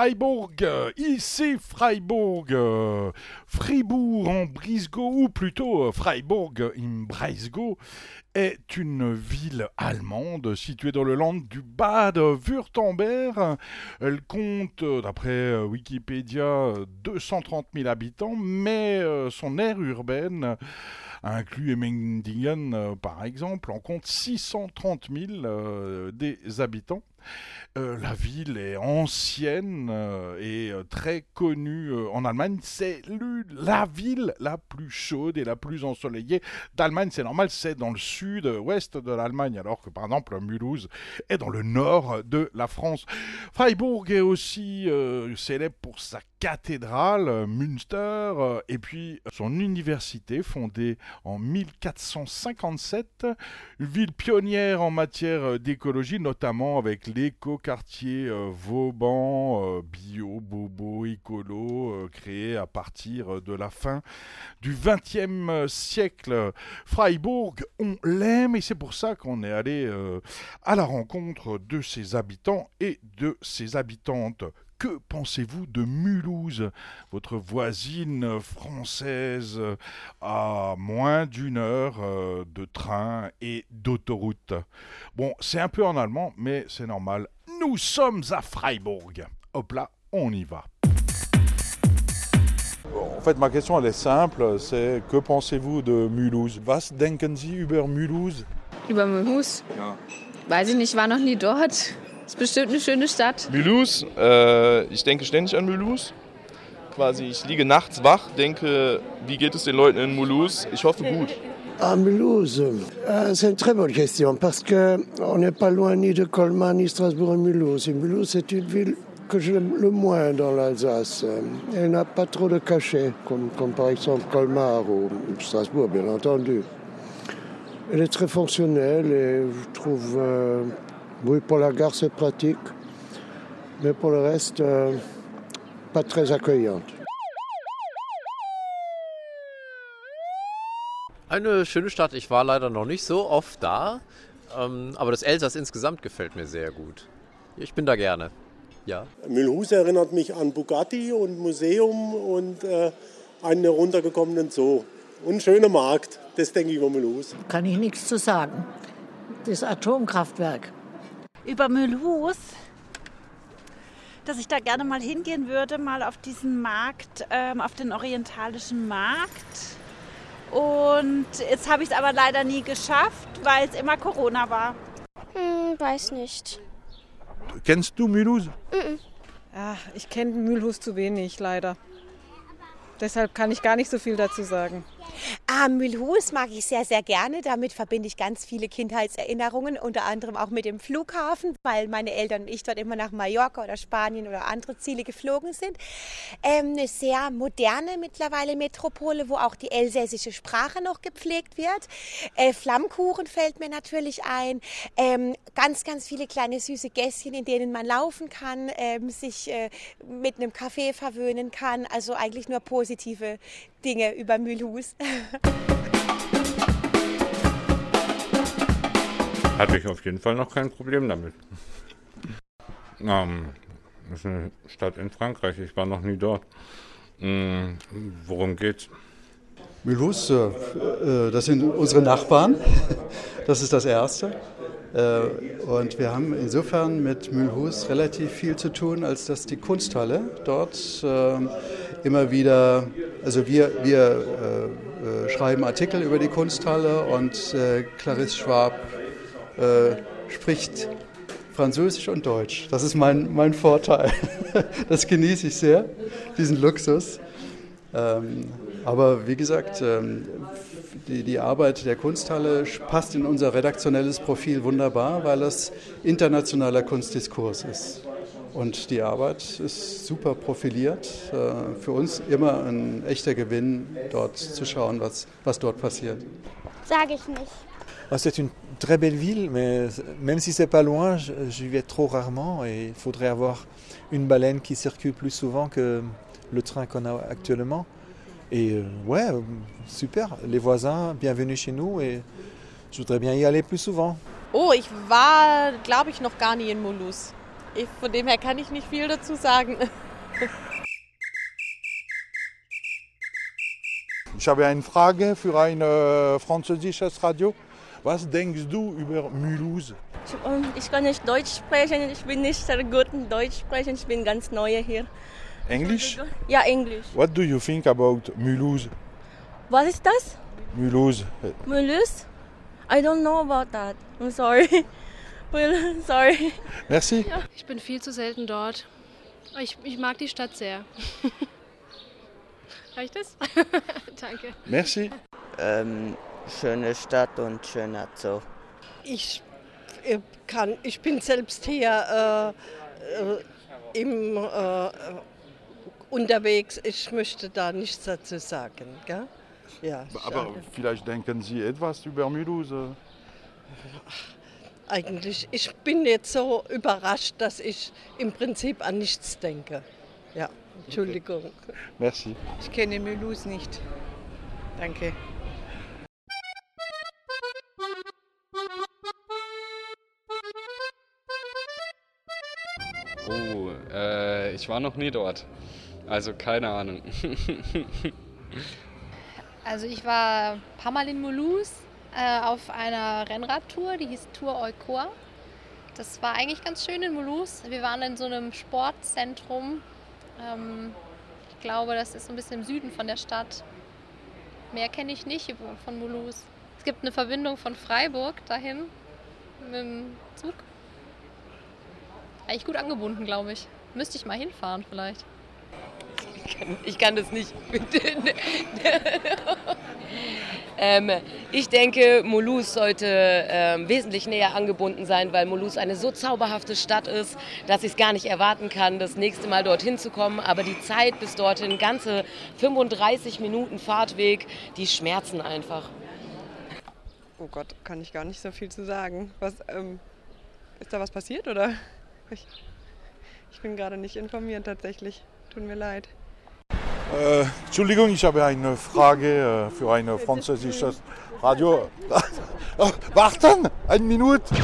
Freiburg, ici Freiburg, Fribourg en Brisgau, ou plutôt Freiburg in Breisgau, est une ville allemande située dans le land du Bade-Württemberg. Elle compte, d'après Wikipédia, 230 000 habitants, mais son aire urbaine inclut Emmendingen par exemple, en compte 630 000 des habitants. Euh, la ville est ancienne euh, et euh, très connue en Allemagne. C'est la ville la plus chaude et la plus ensoleillée d'Allemagne. C'est normal, c'est dans le sud-ouest de l'Allemagne, alors que par exemple Mulhouse est dans le nord de la France. Freiburg est aussi célèbre pour sa cathédrale, Münster, et puis son université fondée en 1457, une ville pionnière en matière d'écologie, notamment avec l'éco-quartier euh, Vauban, euh, bio, bobo, écolo, euh, créé à partir de la fin du XXe siècle. Freiburg, on l'aime et c'est pour ça qu'on est allé à la rencontre de ses habitants et de ses habitantes. Que pensez-vous de Mulhouse, votre voisine française à moins d'une heure euh, de train et d'autoroute? Bon, c'est un peu en allemand, mais c'est normal. Nous sommes à Freiburg. Hop là, on y va. En fait, ma question, elle est simple. C'est que pensez-vous de Mulhouse? Was denken Sie über Mulhouse? Über Mulhouse? Ja. Weiß ich nicht, war noch nie dort. Ist bestimmt eine schöne Stadt. Mulhouse, äh, ich denke ständig an Mulhouse. Quasi, ich liege nachts wach, denke, wie geht es den Leuten in Mulhouse? Ich hoffe gut. À Mulhouse, euh, c'est une très bonne question parce qu'on n'est pas loin ni de Colmar ni Strasbourg et Mulhouse. Et Mulhouse, c'est une ville que j'aime le moins dans l'Alsace. Elle n'a pas trop de cachets, comme, comme, par exemple Colmar ou Strasbourg, bien entendu. Elle est très fonctionnelle et je trouve euh, oui, pour la gare, c'est pratique, mais pour le reste, euh, pas très accueillante. Eine schöne Stadt. Ich war leider noch nicht so oft da, ähm, aber das Elsass insgesamt gefällt mir sehr gut. Ich bin da gerne. Ja. Mulhouse erinnert mich an Bugatti und Museum und äh, einen heruntergekommenen Zoo. Und ein schöner Markt, das denke ich über Mulhouse. Kann ich nichts zu sagen. Das Atomkraftwerk über Mühlhus, dass ich da gerne mal hingehen würde, mal auf diesen Markt, ähm, auf den orientalischen Markt. Und jetzt habe ich es aber leider nie geschafft, weil es immer Corona war. Hm, weiß nicht. Kennst du Mühlhus? Ja, ich kenne Mühlhus zu wenig, leider. Deshalb kann ich gar nicht so viel dazu sagen. Ah, Mulhouse mag ich sehr, sehr gerne. Damit verbinde ich ganz viele Kindheitserinnerungen, unter anderem auch mit dem Flughafen, weil meine Eltern und ich dort immer nach Mallorca oder Spanien oder andere Ziele geflogen sind. Ähm, eine sehr moderne mittlerweile Metropole, wo auch die elsässische Sprache noch gepflegt wird. Äh, Flammkuchen fällt mir natürlich ein. Ähm, ganz, ganz viele kleine süße Gässchen, in denen man laufen kann, ähm, sich äh, mit einem Kaffee verwöhnen kann. Also eigentlich nur positive Dinge über Mulhouse. Hatte ich auf jeden Fall noch kein Problem damit. Ähm, das ist eine Stadt in Frankreich, ich war noch nie dort. Hm, worum geht's? Mulhouse, äh, äh, das sind unsere Nachbarn. Das ist das Erste. Äh, und wir haben insofern mit Mulhouse relativ viel zu tun, als dass die Kunsthalle dort ähm, immer wieder, also wir, wir äh, schreiben Artikel über die Kunsthalle und Clarisse Schwab spricht Französisch und Deutsch. Das ist mein, mein Vorteil. Das genieße ich sehr, diesen Luxus. Ähm, aber wie gesagt, ähm, die, die Arbeit der Kunsthalle passt in unser redaktionelles Profil wunderbar, weil es internationaler Kunstdiskurs ist. Und die Arbeit ist super profiliert. Äh, für uns immer ein echter Gewinn, dort zu schauen, was, was dort passiert. Sage ich nicht. Ah, c'est une très belle ville, mais même si c'est pas loin, j'y vais trop rarement et il faudrait avoir une baleine qui circule plus souvent que le train qu'on a actuellement. Et euh, ouais, super, les voisins, bienvenue chez nous et je voudrais bien y aller plus souvent. Oh, ich war, glaube ich, noch gar nie in Mulhouse. Ich, von dem her kann ich nicht viel dazu sagen. Ich habe eine Frage für ein äh, französisches Radio. Was denkst du über Mulhouse? Ich, ähm, ich kann nicht Deutsch sprechen, ich bin nicht sehr gut in Deutsch sprechen, ich bin ganz neu hier. Englisch? Ja, Englisch. What do you think about Mulhouse? Was ist das? Mulhouse. Mulhouse? I don't know about that. I'm sorry. Well, sorry. Merci. Ich bin viel zu selten dort. Ich, ich mag die Stadt sehr. Reicht das? Danke. Merci. Ähm, schöne Stadt und schöner Zoo. Ich, äh, kann, ich bin selbst hier äh, äh, im, äh, unterwegs. Ich möchte da nichts dazu sagen. Gell? Ja, Aber schade. vielleicht denken Sie etwas über Mulhouse. Eigentlich, ich bin jetzt so überrascht, dass ich im Prinzip an nichts denke. Ja, Entschuldigung. Merci. Ich kenne Mulhouse nicht. Danke. Oh, äh, ich war noch nie dort. Also keine Ahnung. Also ich war ein paar Mal in Mulhouse äh, auf einer Rennradtour, die hieß Tour Eukor. Das war eigentlich ganz schön in Mulhouse. Wir waren in so einem Sportzentrum. Ähm, ich glaube, das ist so ein bisschen im Süden von der Stadt. Mehr kenne ich nicht von Mulhouse. Es gibt eine Verbindung von Freiburg dahin mit dem Zug. Eigentlich gut angebunden, glaube ich. Müsste ich mal hinfahren vielleicht. Ich kann, ich kann das nicht. ähm, ich denke, Mulhouse sollte ähm, wesentlich näher angebunden sein, weil Mulhouse eine so zauberhafte Stadt ist, dass ich es gar nicht erwarten kann, das nächste Mal dorthin zu kommen. Aber die Zeit bis dorthin, ganze 35 Minuten Fahrtweg, die schmerzen einfach. Oh Gott, kann ich gar nicht so viel zu sagen. Was, ähm, ist da was passiert oder? Ich, ich bin gerade nicht informiert tatsächlich. Tut mir leid. Äh, Entschuldigung, ich habe eine Frage äh, für ein französisches Radio. Oh, warten, eine Minute.